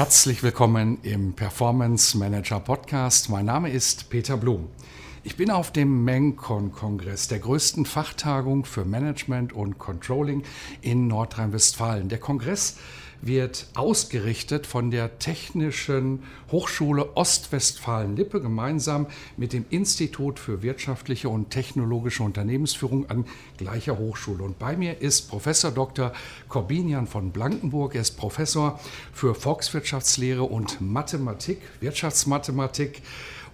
Herzlich willkommen im Performance Manager Podcast. Mein Name ist Peter Blum. Ich bin auf dem MENCON-Kongress, der größten Fachtagung für Management und Controlling in Nordrhein-Westfalen. Der Kongress wird ausgerichtet von der Technischen Hochschule Ostwestfalen-Lippe gemeinsam mit dem Institut für wirtschaftliche und technologische Unternehmensführung an gleicher Hochschule. Und bei mir ist Professor Dr. Corbinian von Blankenburg. Er ist Professor für Volkswirtschaftslehre und Mathematik, Wirtschaftsmathematik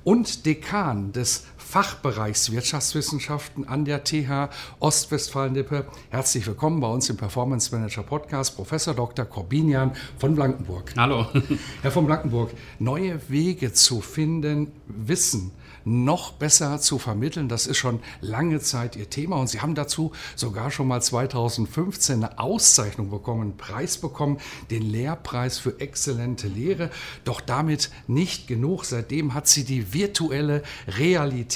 und Dekan des Fachbereichs Wirtschaftswissenschaften an der TH Ostwestfalen-Lippe. Herzlich willkommen bei uns im Performance Manager Podcast, Professor Dr. Corbinian von Blankenburg. Hallo. Herr von Blankenburg, neue Wege zu finden, Wissen noch besser zu vermitteln. Das ist schon lange Zeit Ihr Thema und Sie haben dazu sogar schon mal 2015 eine Auszeichnung bekommen, einen Preis bekommen, den Lehrpreis für exzellente Lehre. Doch damit nicht genug. Seitdem hat sie die virtuelle Realität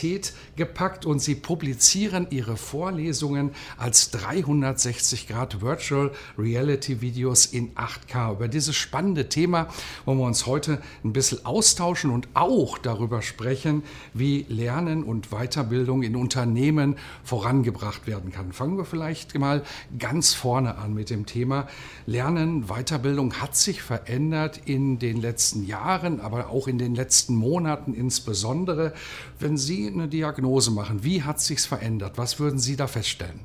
gepackt und Sie publizieren Ihre Vorlesungen als 360 Grad Virtual Reality Videos in 8K. Über dieses spannende Thema wollen wir uns heute ein bisschen austauschen und auch darüber sprechen, wie Lernen und Weiterbildung in Unternehmen vorangebracht werden kann. Fangen wir vielleicht mal ganz vorne an mit dem Thema Lernen, Weiterbildung hat sich verändert in den letzten Jahren, aber auch in den letzten Monaten insbesondere. Wenn Sie eine Diagnose machen, wie hat sich verändert? Was würden Sie da feststellen?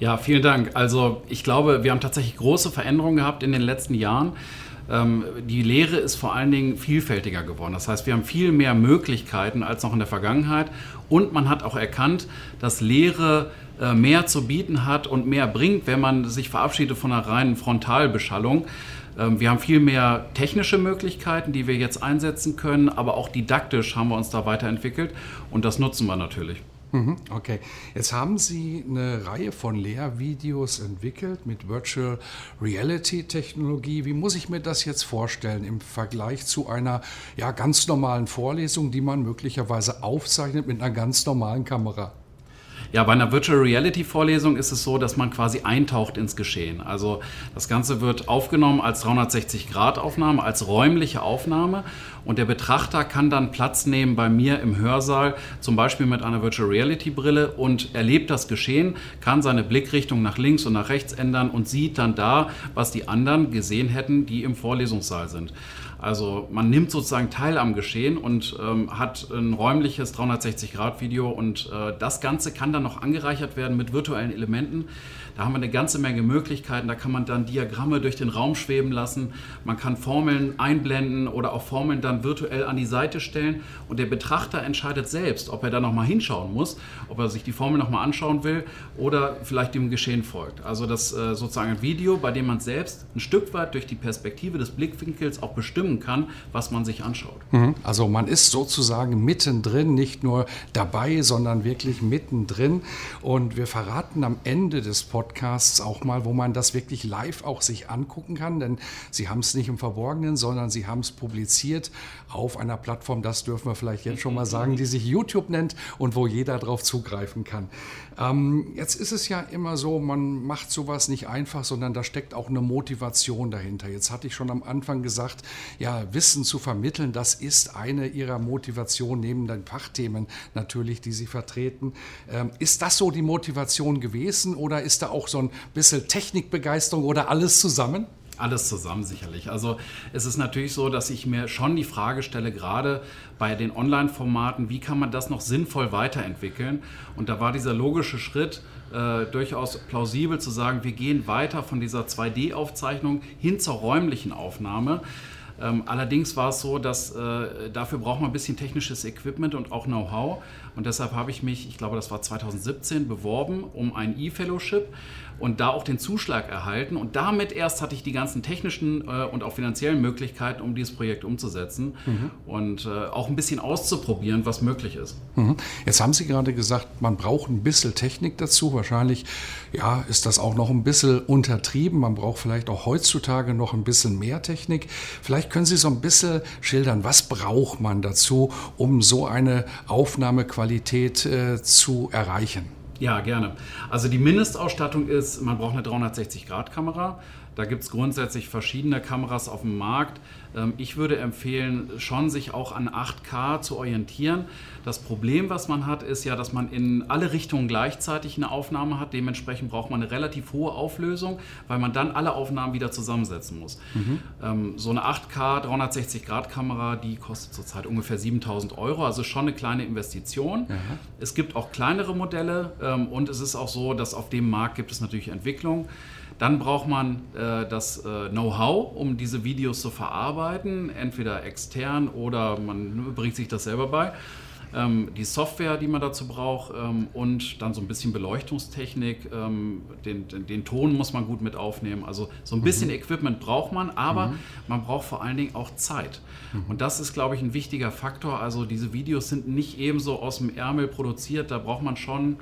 Ja, vielen Dank. Also ich glaube, wir haben tatsächlich große Veränderungen gehabt in den letzten Jahren. Ähm, die Lehre ist vor allen Dingen vielfältiger geworden. Das heißt, wir haben viel mehr Möglichkeiten als noch in der Vergangenheit. Und man hat auch erkannt, dass Lehre äh, mehr zu bieten hat und mehr bringt, wenn man sich verabschiedet von einer reinen Frontalbeschallung. Ähm, wir haben viel mehr technische Möglichkeiten, die wir jetzt einsetzen können, aber auch didaktisch haben wir uns da weiterentwickelt und das nutzen wir natürlich. Mhm, okay, jetzt haben Sie eine Reihe von Lehrvideos entwickelt mit Virtual Reality Technologie. Wie muss ich mir das jetzt vorstellen im Vergleich zu einer ja, ganz normalen Vorlesung, die man möglicherweise aufzeichnet mit einer ganz normalen Kamera? Ja, bei einer Virtual Reality Vorlesung ist es so, dass man quasi eintaucht ins Geschehen. Also das Ganze wird aufgenommen als 360 Grad Aufnahme, als räumliche Aufnahme und der Betrachter kann dann Platz nehmen bei mir im Hörsaal, zum Beispiel mit einer Virtual Reality Brille und erlebt das Geschehen, kann seine Blickrichtung nach links und nach rechts ändern und sieht dann da, was die anderen gesehen hätten, die im Vorlesungssaal sind. Also man nimmt sozusagen teil am Geschehen und ähm, hat ein räumliches 360-Grad-Video und äh, das Ganze kann dann noch angereichert werden mit virtuellen Elementen. Da haben wir eine ganze Menge Möglichkeiten. Da kann man dann Diagramme durch den Raum schweben lassen. Man kann Formeln einblenden oder auch Formeln dann virtuell an die Seite stellen. Und der Betrachter entscheidet selbst, ob er da nochmal hinschauen muss, ob er sich die Formel nochmal anschauen will oder vielleicht dem Geschehen folgt. Also das äh, sozusagen ein Video, bei dem man selbst ein Stück weit durch die Perspektive des Blickwinkels auch bestimmen kann, was man sich anschaut. Mhm. Also man ist sozusagen mittendrin, nicht nur dabei, sondern wirklich mittendrin. Und wir verraten am Ende des Podcasts, Podcasts auch mal, wo man das wirklich live auch sich angucken kann, denn Sie haben es nicht im Verborgenen, sondern Sie haben es publiziert auf einer Plattform, das dürfen wir vielleicht jetzt schon mal sagen, die sich YouTube nennt und wo jeder darauf zugreifen kann. Ähm, jetzt ist es ja immer so, man macht sowas nicht einfach, sondern da steckt auch eine Motivation dahinter. Jetzt hatte ich schon am Anfang gesagt, ja, Wissen zu vermitteln, das ist eine Ihrer Motivationen neben den Fachthemen natürlich, die Sie vertreten. Ähm, ist das so die Motivation gewesen oder ist da auch so ein bisschen Technikbegeisterung oder alles zusammen? Alles zusammen sicherlich. Also es ist natürlich so, dass ich mir schon die Frage stelle, gerade bei den Online-Formaten, wie kann man das noch sinnvoll weiterentwickeln? Und da war dieser logische Schritt äh, durchaus plausibel zu sagen, wir gehen weiter von dieser 2D-Aufzeichnung hin zur räumlichen Aufnahme. Ähm, allerdings war es so, dass äh, dafür braucht man ein bisschen technisches Equipment und auch Know-how. Und deshalb habe ich mich, ich glaube, das war 2017, beworben um ein E-Fellowship und da auch den Zuschlag erhalten. Und damit erst hatte ich die ganzen technischen äh, und auch finanziellen Möglichkeiten, um dieses Projekt umzusetzen mhm. und äh, auch ein bisschen auszuprobieren, was möglich ist. Mhm. Jetzt haben Sie gerade gesagt, man braucht ein bisschen Technik dazu. Wahrscheinlich ja, ist das auch noch ein bisschen untertrieben. Man braucht vielleicht auch heutzutage noch ein bisschen mehr Technik. Vielleicht können Sie so ein bisschen schildern, was braucht man dazu, um so eine Aufnahmequalität äh, zu erreichen? Ja, gerne. Also die Mindestausstattung ist, man braucht eine 360-Grad-Kamera. Da gibt es grundsätzlich verschiedene Kameras auf dem Markt. Ähm, ich würde empfehlen, schon sich auch an 8K zu orientieren. Das Problem, was man hat, ist ja, dass man in alle Richtungen gleichzeitig eine Aufnahme hat. Dementsprechend braucht man eine relativ hohe Auflösung, weil man dann alle Aufnahmen wieder zusammensetzen muss. Mhm. So eine 8K 360-Grad-Kamera, die kostet zurzeit ungefähr 7000 Euro, also schon eine kleine Investition. Mhm. Es gibt auch kleinere Modelle ähm, und es ist auch so, dass auf dem Markt gibt es natürlich Entwicklung. Dann braucht man äh, das äh, Know-how, um diese Videos zu verarbeiten, entweder extern oder man bringt sich das selber bei. Ähm, die Software, die man dazu braucht ähm, und dann so ein bisschen Beleuchtungstechnik. Ähm, den, den, den, Ton muss man gut mit aufnehmen. Also so ein bisschen mhm. Equipment braucht man, aber mhm. man braucht vor allen Dingen auch Zeit. Mhm. Und das ist, glaube ich, ein wichtiger Faktor. Also diese Videos sind nicht ebenso aus dem Ärmel produziert. Da braucht man schon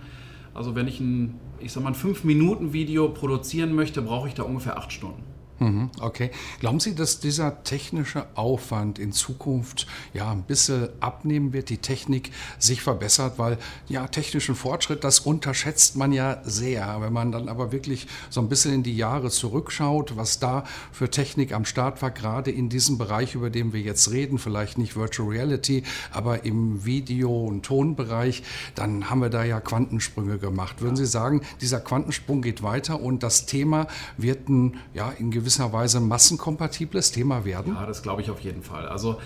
also wenn ich ein, ich sag mal, ein 5-Minuten-Video produzieren möchte, brauche ich da ungefähr 8 Stunden. Mhm, okay. Glauben Sie, dass dieser technische Aufwand in Zukunft ja ein bisschen abnehmen wird, die Technik sich verbessert, weil ja technischen Fortschritt, das unterschätzt man ja sehr. Wenn man dann aber wirklich so ein bisschen in die Jahre zurückschaut, was da für Technik am Start war, gerade in diesem Bereich, über den wir jetzt reden, vielleicht nicht Virtual Reality, aber im Video- und Tonbereich, dann haben wir da ja Quantensprünge gemacht. Würden Sie sagen, dieser Quantensprung geht weiter und das Thema wird ein, ja, in gewisser gewisser Weise massenkompatibles Thema werden? Ja, das glaube ich auf jeden Fall. Also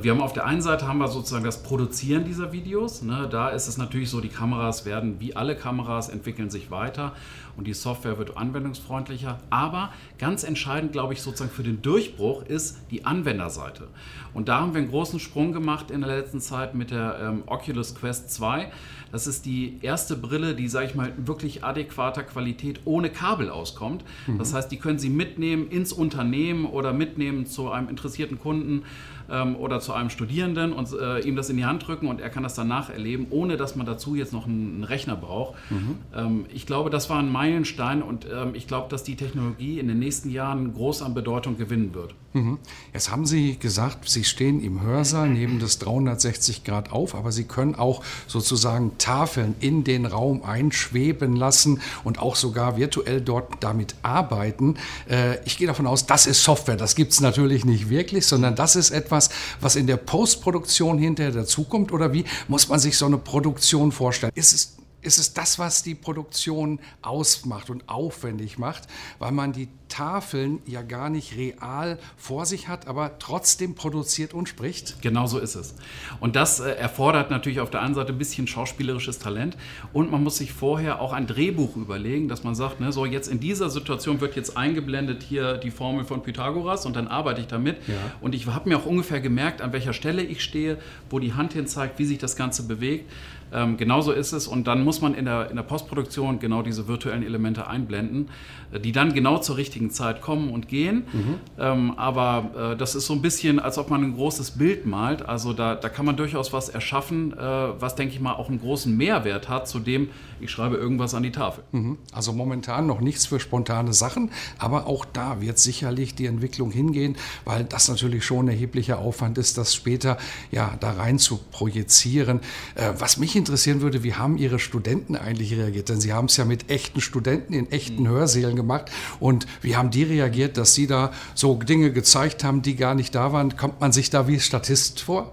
wir haben auf der einen Seite haben wir sozusagen das Produzieren dieser Videos. Ne? Da ist es natürlich so, die Kameras werden wie alle Kameras entwickeln sich weiter und die Software wird anwendungsfreundlicher. Aber ganz entscheidend, glaube ich, sozusagen für den Durchbruch ist die Anwenderseite. Und da haben wir einen großen Sprung gemacht in der letzten Zeit mit der ähm, Oculus Quest 2. Das ist die erste Brille, die, sage ich mal, wirklich adäquater Qualität ohne Kabel auskommt. Mhm. Das heißt, die können Sie mitnehmen ins Unternehmen oder mitnehmen zu einem interessierten Kunden ähm, oder zu einem Studierenden und äh, ihm das in die Hand drücken und er kann das danach erleben, ohne dass man dazu jetzt noch einen, einen Rechner braucht. Mhm. Ähm, ich glaube, das war ein Meilenstein und ähm, ich glaube, dass die Technologie in den nächsten Jahren groß an Bedeutung gewinnen wird. Mhm. Jetzt haben Sie gesagt, Sie stehen im Hörsaal neben des 360 Grad auf, aber Sie können auch sozusagen Tafeln in den Raum einschweben lassen und auch sogar virtuell dort damit arbeiten. Äh, ich gehe davon aus, das ist Software. Das gibt es natürlich nicht wirklich, sondern das ist etwas, was in der Postproduktion hinterher dazukommt. Oder wie muss man sich so eine Produktion vorstellen? Ist es ist es das, was die Produktion ausmacht und aufwendig macht, weil man die Tafeln ja gar nicht real vor sich hat, aber trotzdem produziert und spricht. Genau so ist es. Und das äh, erfordert natürlich auf der einen Seite ein bisschen schauspielerisches Talent und man muss sich vorher auch ein Drehbuch überlegen, dass man sagt, ne, so jetzt in dieser Situation wird jetzt eingeblendet hier die Formel von Pythagoras und dann arbeite ich damit. Ja. Und ich habe mir auch ungefähr gemerkt, an welcher Stelle ich stehe, wo die Hand hin zeigt, wie sich das Ganze bewegt. Ähm, genauso ist es und dann muss man in der, in der Postproduktion genau diese virtuellen Elemente einblenden, äh, die dann genau zur richtigen Zeit kommen und gehen. Mhm. Ähm, aber äh, das ist so ein bisschen, als ob man ein großes Bild malt. Also da, da kann man durchaus was erschaffen, äh, was, denke ich mal, auch einen großen Mehrwert hat, zu dem ich schreibe irgendwas an die Tafel. Mhm. Also momentan noch nichts für spontane Sachen, aber auch da wird sicherlich die Entwicklung hingehen, weil das natürlich schon ein erheblicher Aufwand ist, das später ja da rein zu projizieren. Äh, was mich interessieren würde, wie haben Ihre Studenten eigentlich reagiert? Denn Sie haben es ja mit echten Studenten in echten mhm. Hörsälen gemacht. Und wie haben die reagiert, dass Sie da so Dinge gezeigt haben, die gar nicht da waren? Kommt man sich da wie Statist vor?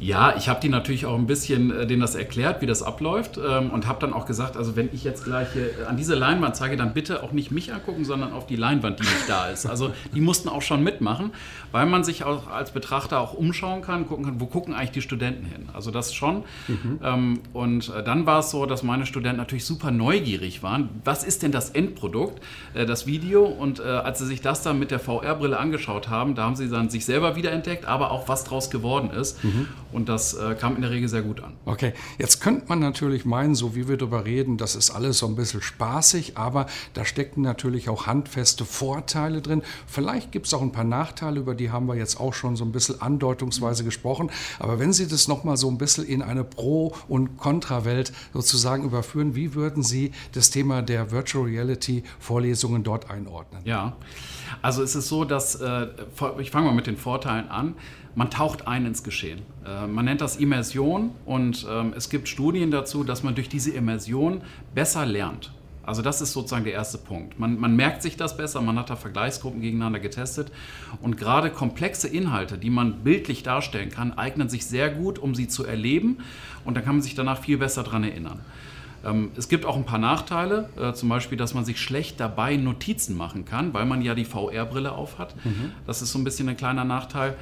Ja, ich habe die natürlich auch ein bisschen äh, denen das erklärt, wie das abläuft ähm, und habe dann auch gesagt, also wenn ich jetzt gleich äh, an diese Leinwand zeige, dann bitte auch nicht mich angucken, sondern auf die Leinwand, die nicht da ist. Also die mussten auch schon mitmachen, weil man sich auch als Betrachter auch umschauen kann, gucken kann, wo gucken eigentlich die Studenten hin. Also das schon. Mhm. Ähm, und äh, dann war es so, dass meine Studenten natürlich super neugierig waren. Was ist denn das Endprodukt, äh, das Video? Und äh, als sie sich das dann mit der VR-Brille angeschaut haben, da haben sie dann sich selber wiederentdeckt, aber auch was draus geworden ist. Mhm. Und das äh, kam in der Regel sehr gut an. Okay, jetzt könnte man natürlich meinen, so wie wir darüber reden, das ist alles so ein bisschen spaßig, aber da stecken natürlich auch handfeste Vorteile drin. Vielleicht gibt es auch ein paar Nachteile, über die haben wir jetzt auch schon so ein bisschen andeutungsweise gesprochen. Aber wenn Sie das nochmal so ein bisschen in eine Pro- und Kontra-Welt sozusagen überführen, wie würden Sie das Thema der Virtual Reality Vorlesungen dort einordnen? Ja, also es ist so, dass, äh, ich fange mal mit den Vorteilen an, man taucht ein ins Geschehen. Äh, man nennt das Immersion und ähm, es gibt Studien dazu, dass man durch diese Immersion besser lernt. Also das ist sozusagen der erste Punkt. Man, man, merkt sich das besser, man hat da Vergleichsgruppen gegeneinander getestet und gerade komplexe Inhalte, die man bildlich darstellen kann, eignen sich sehr gut, um sie zu erleben und dann kann man sich danach viel besser daran erinnern. Ähm, es gibt auch ein paar Nachteile, äh, zum Beispiel, dass man sich schlecht dabei Notizen machen kann, weil man ja die VR-Brille aufhat. Mhm. Das ist so ein bisschen ein kleiner Nachteil.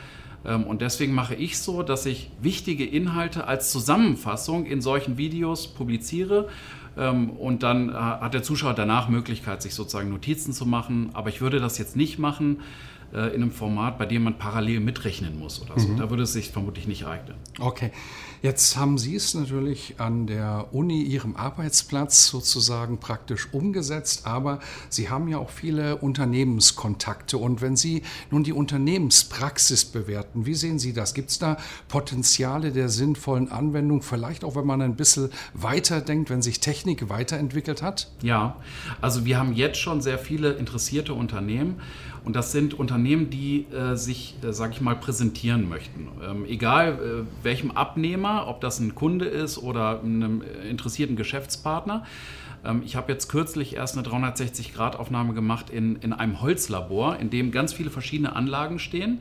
Ähm, und deswegen mache ich so, dass ich wichtige Inhalte als Zusammenfassung in solchen Videos publiziere. Ähm, und dann äh, hat der Zuschauer danach Möglichkeit, sich sozusagen Notizen zu machen. Aber ich würde das jetzt nicht machen äh, in einem Format, bei dem man parallel mitrechnen muss oder so. Mhm. Da würde es sich vermutlich nicht eignen. Okay. Jetzt haben Sie es natürlich an der Uni, Ihrem Arbeitsplatz sozusagen praktisch umgesetzt, aber Sie haben ja auch viele Unternehmenskontakte. Und wenn Sie nun die Unternehmenspraxis bewerten, wie sehen Sie das? Gibt es da Potenziale der sinnvollen Anwendung, vielleicht auch wenn man ein bisschen weiterdenkt, wenn sich Technik weiterentwickelt hat? Ja, also wir haben jetzt schon sehr viele interessierte Unternehmen und das sind Unternehmen, die äh, sich, äh, sage ich mal, präsentieren möchten. Ähm, egal äh, welchem Abnehmer, ob das ein Kunde ist oder einem interessierten Geschäftspartner. Ähm, ich habe jetzt kürzlich erst eine 360-Grad-Aufnahme gemacht in, in einem Holzlabor, in dem ganz viele verschiedene Anlagen stehen.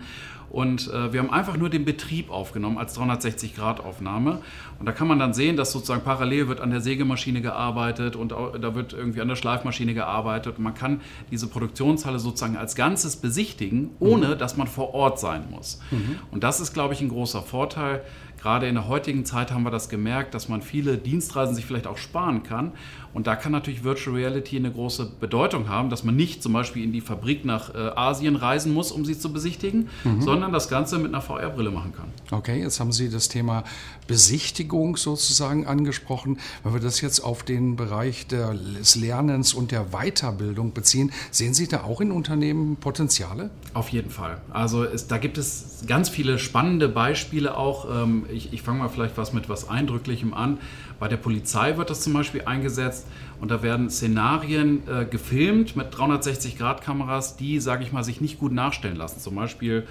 Und äh, wir haben einfach nur den Betrieb aufgenommen als 360-Grad-Aufnahme. Und da kann man dann sehen, dass sozusagen parallel wird an der Sägemaschine gearbeitet und auch, da wird irgendwie an der Schleifmaschine gearbeitet. Und man kann diese Produktionshalle sozusagen als Ganzes besichtigen, ohne mhm. dass man vor Ort sein muss. Mhm. Und das ist, glaube ich, ein großer Vorteil. Gerade in der heutigen Zeit haben wir das gemerkt, dass man viele Dienstreisen sich vielleicht auch sparen kann. Und da kann natürlich Virtual Reality eine große Bedeutung haben, dass man nicht zum Beispiel in die Fabrik nach äh, Asien reisen muss, um sie zu besichtigen, mhm. sondern das Ganze mit einer VR-Brille machen kann. Okay, jetzt haben Sie das Thema Besichtigung sozusagen angesprochen. Wenn wir das jetzt auf den Bereich des Lernens und der Weiterbildung beziehen, sehen Sie da auch in Unternehmen Potenziale? Auf jeden Fall. Also es, da gibt es ganz viele spannende Beispiele auch. Ähm, ich, ich fange mal vielleicht was mit was Eindrücklichem an. Bei der Polizei wird das zum Beispiel eingesetzt und da werden Szenarien äh, gefilmt mit 360-Grad-Kameras, die, sage ich mal, sich nicht gut nachstellen lassen. Zum Beispiel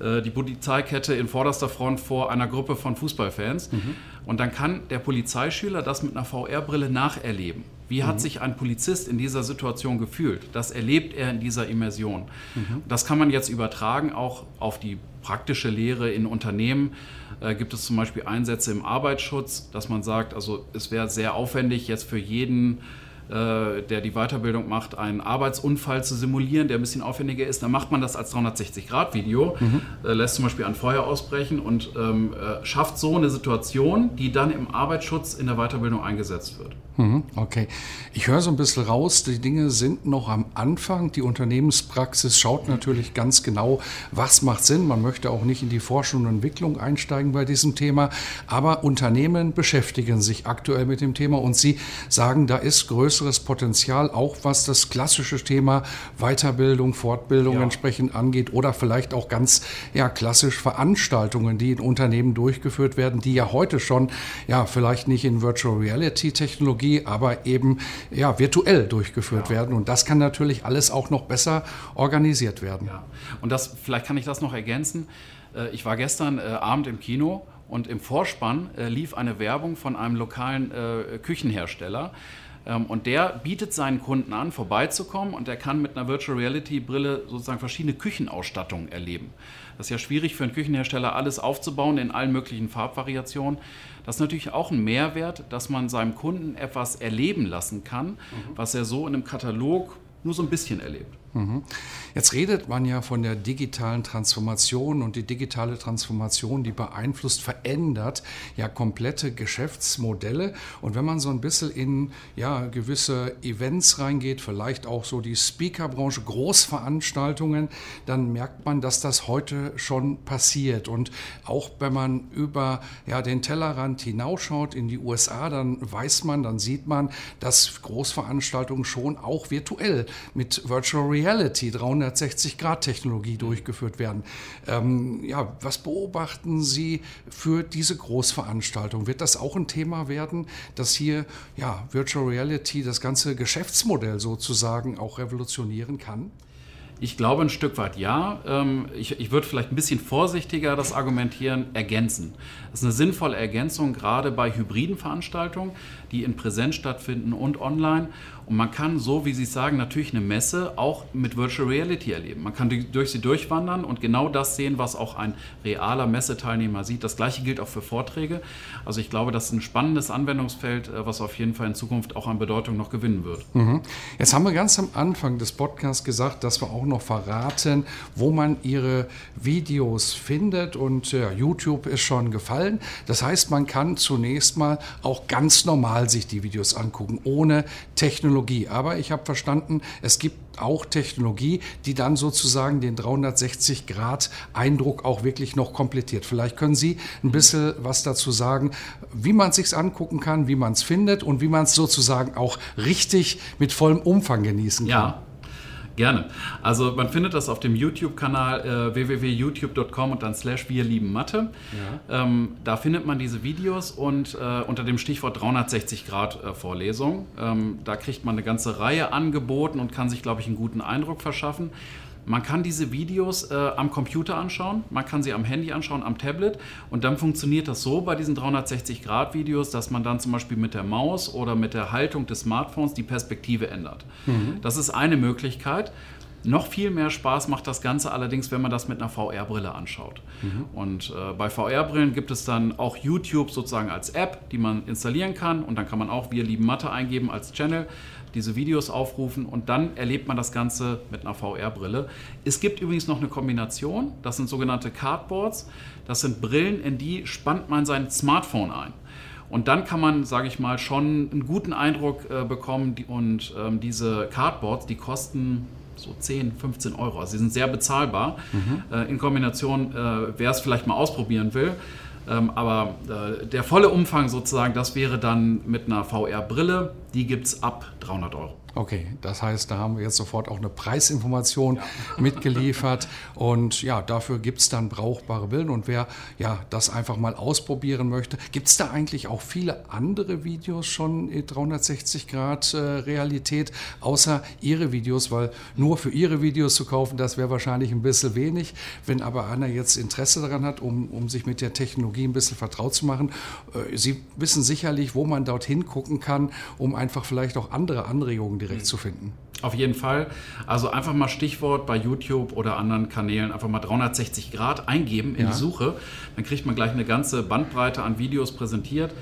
äh, die Polizeikette in vorderster Front vor einer Gruppe von Fußballfans. Mhm. Und dann kann der Polizeischüler das mit einer VR-Brille nacherleben. Wie hat mhm. sich ein Polizist in dieser Situation gefühlt? Das erlebt er in dieser Immersion. Mhm. Das kann man jetzt übertragen auch auf die praktische Lehre in Unternehmen. Äh, gibt es zum Beispiel Einsätze im Arbeitsschutz, dass man sagt, also es wäre sehr aufwendig jetzt für jeden der die Weiterbildung macht, einen Arbeitsunfall zu simulieren, der ein bisschen aufwendiger ist, dann macht man das als 360-Grad-Video, mhm. äh, lässt zum Beispiel ein Feuer ausbrechen und ähm, äh, schafft so eine Situation, die dann im Arbeitsschutz in der Weiterbildung eingesetzt wird. Mhm, okay. Ich höre so ein bisschen raus, die Dinge sind noch am Anfang. Die Unternehmenspraxis schaut natürlich ganz genau, was macht Sinn. Man möchte auch nicht in die Forschung und Entwicklung einsteigen bei diesem Thema. Aber Unternehmen beschäftigen sich aktuell mit dem Thema und sie sagen, da ist größeres Potenzial, auch was das klassische Thema Weiterbildung, Fortbildung ja. entsprechend angeht oder vielleicht auch ganz ja, klassisch Veranstaltungen, die in Unternehmen durchgeführt werden, die ja heute schon ja vielleicht nicht in Virtual Reality Technologie aber eben ja, virtuell durchgeführt ja. werden. Und das kann natürlich alles auch noch besser organisiert werden. Ja. Und das, vielleicht kann ich das noch ergänzen. Äh, ich war gestern äh, Abend im Kino und im Vorspann äh, lief eine Werbung von einem lokalen Küchenhersteller. Ähm, und der bietet seinen Kunden an, vorbeizukommen und er kann mit einer Virtual Reality Brille sozusagen verschiedene Küchenausstattungen erleben. Das ist ja schwierig für einen Küchenhersteller, alles aufzubauen in allen möglichen Farbvariationen. Das ist natürlich auch ein Mehrwert, dass man seinem Kunden etwas erleben lassen kann, mhm. was er so in einem Katalog nur so ein bisschen erlebt. Mhm. Jetzt redet man ja von der digitalen Transformation und die digitale Transformation, die beeinflusst, verändert ja komplette Geschäftsmodelle. Und wenn man so ein bisschen in ja, gewisse Events reingeht, vielleicht auch so die Speakerbranche, Großveranstaltungen, dann merkt man, dass das heute schon passiert. Und auch wenn man über ja, den Tellerrand hinausschaut in die USA, dann weiß man, dann sieht man, dass Großveranstaltungen schon auch virtuell mit Virtual Reality 360-Grad-Technologie durchgeführt werden. Ähm, ja, was beobachten Sie für diese Großveranstaltung? Wird das auch ein Thema werden, dass hier ja, Virtual Reality das ganze Geschäftsmodell sozusagen auch revolutionieren kann? Ich glaube ein Stück weit ja. Ähm, ich, ich würde vielleicht ein bisschen vorsichtiger das Argumentieren ergänzen. Das ist eine sinnvolle Ergänzung, gerade bei hybriden Veranstaltungen, die in Präsenz stattfinden und online. Und man kann, so wie Sie sagen, natürlich eine Messe auch mit Virtual Reality erleben. Man kann durch sie durchwandern und genau das sehen, was auch ein realer Messeteilnehmer sieht. Das gleiche gilt auch für Vorträge. Also ich glaube, das ist ein spannendes Anwendungsfeld, äh, was auf jeden Fall in Zukunft auch an Bedeutung noch gewinnen wird. Mhm. Jetzt haben wir ganz am Anfang des Podcasts gesagt, dass wir auch noch verraten, wo man Ihre Videos findet. Und ja, YouTube ist schon gefallen. Das heißt, man kann zunächst mal auch ganz normal sich die Videos angucken, ohne Technologie Technologie. Aber ich habe verstanden, es gibt auch Technologie, die dann sozusagen den 360-Grad-Eindruck auch wirklich noch komplettiert. Vielleicht können Sie ein bisschen was dazu sagen, wie man es sich angucken kann, wie man es findet und wie man es sozusagen auch richtig mit vollem Umfang genießen kann. Ja, Gerne. Also man findet das auf dem YouTube-Kanal äh, www.youtube.com und dann slash wir lieben Mathe. Ja. Ähm, da findet man diese Videos und äh, unter dem Stichwort 360 Grad äh, Vorlesung. Ähm, da kriegt man eine ganze Reihe angeboten und kann sich, glaube ich, einen guten Eindruck verschaffen. Man kann diese Videos äh, am Computer anschauen, man kann sie am Handy anschauen, am Tablet und dann funktioniert das so bei diesen 360-Grad-Videos, dass man dann zum Beispiel mit der Maus oder mit der Haltung des Smartphones die Perspektive ändert. Mhm. Das ist eine Möglichkeit. Noch viel mehr Spaß macht das Ganze allerdings, wenn man das mit einer VR-Brille anschaut. Mhm. Und äh, bei VR-Brillen gibt es dann auch YouTube sozusagen als App, die man installieren kann. Und dann kann man auch Wir lieben Mathe eingeben als Channel diese Videos aufrufen und dann erlebt man das Ganze mit einer VR-Brille. Es gibt übrigens noch eine Kombination, das sind sogenannte Cardboards. Das sind Brillen, in die spannt man sein Smartphone ein. Und dann kann man, sage ich mal, schon einen guten Eindruck äh, bekommen. Die, und ähm, diese Cardboards, die kosten so 10, 15 Euro. Also sie sind sehr bezahlbar. Mhm. Äh, in Kombination, äh, wer es vielleicht mal ausprobieren will, ähm, aber äh, der volle Umfang sozusagen, das wäre dann mit einer VR-Brille, die gibt es ab 300 Euro. Okay, das heißt, da haben wir jetzt sofort auch eine Preisinformation ja. mitgeliefert. Und ja, dafür gibt es dann brauchbare Bilder. Und wer ja das einfach mal ausprobieren möchte, gibt es da eigentlich auch viele andere Videos schon in 360 Grad äh, Realität, außer Ihre Videos, weil nur für Ihre Videos zu kaufen, das wäre wahrscheinlich ein bisschen wenig. Wenn aber einer jetzt Interesse daran hat, um, um sich mit der Technologie ein bisschen vertraut zu machen, äh, Sie wissen sicherlich, wo man dorthin gucken kann, um einfach vielleicht auch andere Anregungen direkt mhm. zu finden. Auf jeden Fall. Also einfach mal Stichwort bei YouTube oder anderen Kanälen einfach mal 360 Grad eingeben in ja. die Suche. Dann kriegt man gleich eine ganze Bandbreite an Videos präsentiert.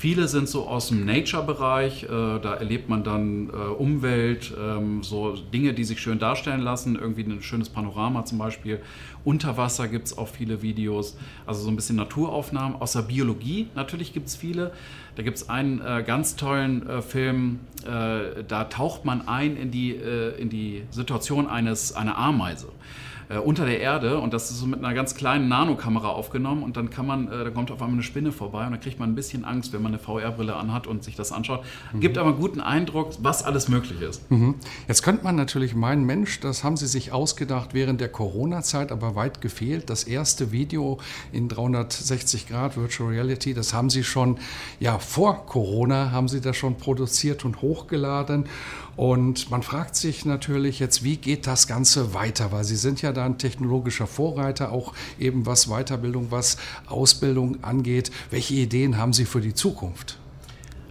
Viele sind so aus dem Nature-Bereich, äh, da erlebt man dann äh, Umwelt, ähm, so Dinge, die sich schön darstellen lassen, irgendwie ein schönes Panorama zum Beispiel. Unter Wasser gibt es auch viele Videos, also so ein bisschen Naturaufnahmen. Aus der Biologie natürlich gibt es viele. Da gibt es einen äh, ganz tollen äh, Film, äh, da taucht man ein in die, äh, in die Situation eines, einer Ameise äh, unter der Erde und das ist so mit einer ganz kleinen Nanokamera aufgenommen und dann kann man, äh, da kommt auf einmal eine Spinne vorbei und dann kriegt man ein bisschen Angst, wenn man eine VR-Brille anhat und sich das anschaut. Mhm. Gibt aber einen guten Eindruck, was alles möglich ist. Mhm. Jetzt könnte man natürlich meinen, Mensch, das haben Sie sich ausgedacht während der Corona-Zeit, aber weit gefehlt. Das erste Video in 360 Grad Virtual Reality, das haben Sie schon, ja, vor Corona haben Sie das schon produziert und hochgeladen. Und man fragt sich natürlich jetzt, wie geht das Ganze weiter? Weil Sie sind ja da ein technologischer Vorreiter, auch eben was Weiterbildung, was Ausbildung angeht. Welche Ideen haben Sie für die Zukunft?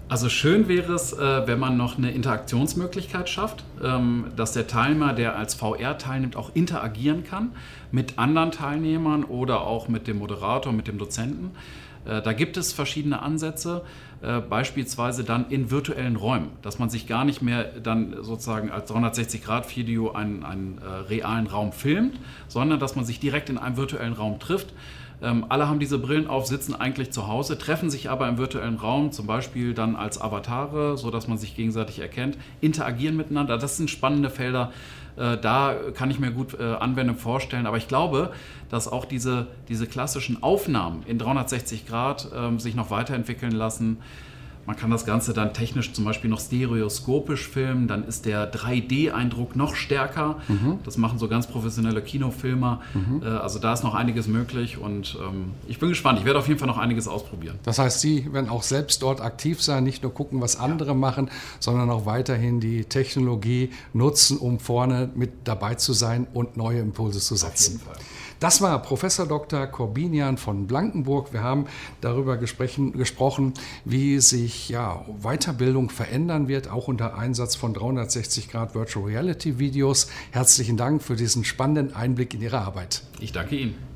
Also schön wäre es, äh, wenn man noch eine Interaktionsmöglichkeit schafft, ähm, dass der Teilnehmer, der als VR teilnimmt, auch interagieren kann mit anderen Teilnehmern oder auch mit dem Moderator, mit dem Dozenten. Äh, da gibt es verschiedene Ansätze, äh, beispielsweise dann in virtuellen Räumen, dass man sich gar nicht mehr dann sozusagen als 360-Grad-Video einen, einen äh, realen Raum filmt, sondern dass man sich direkt in einem virtuellen Raum trifft. Ähm, alle haben diese Brillen auf, sitzen eigentlich zu Hause, treffen sich aber im virtuellen Raum, zum Beispiel dann als Avatare, sodass man sich gegenseitig erkennt, interagieren miteinander. Das sind spannende Felder. Äh, da kann ich mir gut äh, Anwendung vorstellen. Aber ich glaube, dass auch diese, diese klassischen Aufnahmen in 360 Grad äh, sich noch weiterentwickeln lassen. Man kann das Ganze dann technisch zum Beispiel noch stereoskopisch filmen, dann ist der 3D-Eindruck noch stärker. Mhm. Das machen so ganz professionelle Kinofilmer. Mhm. Äh, also da ist noch einiges möglich und ähm, ich bin gespannt. Ich werde auf jeden Fall noch einiges ausprobieren. Das heißt, Sie werden auch selbst dort aktiv sein, nicht nur gucken, was andere ja. machen, sondern auch weiterhin die Technologie nutzen, um vorne mit dabei zu sein und neue Impulse zu setzen. Auf jeden Fall. Das war Professor Dr. Corbinian von Blankenburg. Wir haben darüber gesprochen, wie sich ja, Weiterbildung verändern wird, auch unter Einsatz von 360 Grad Virtual Reality Videos. Herzlichen Dank für diesen spannenden Einblick in Ihre Arbeit. Ich danke Ihnen.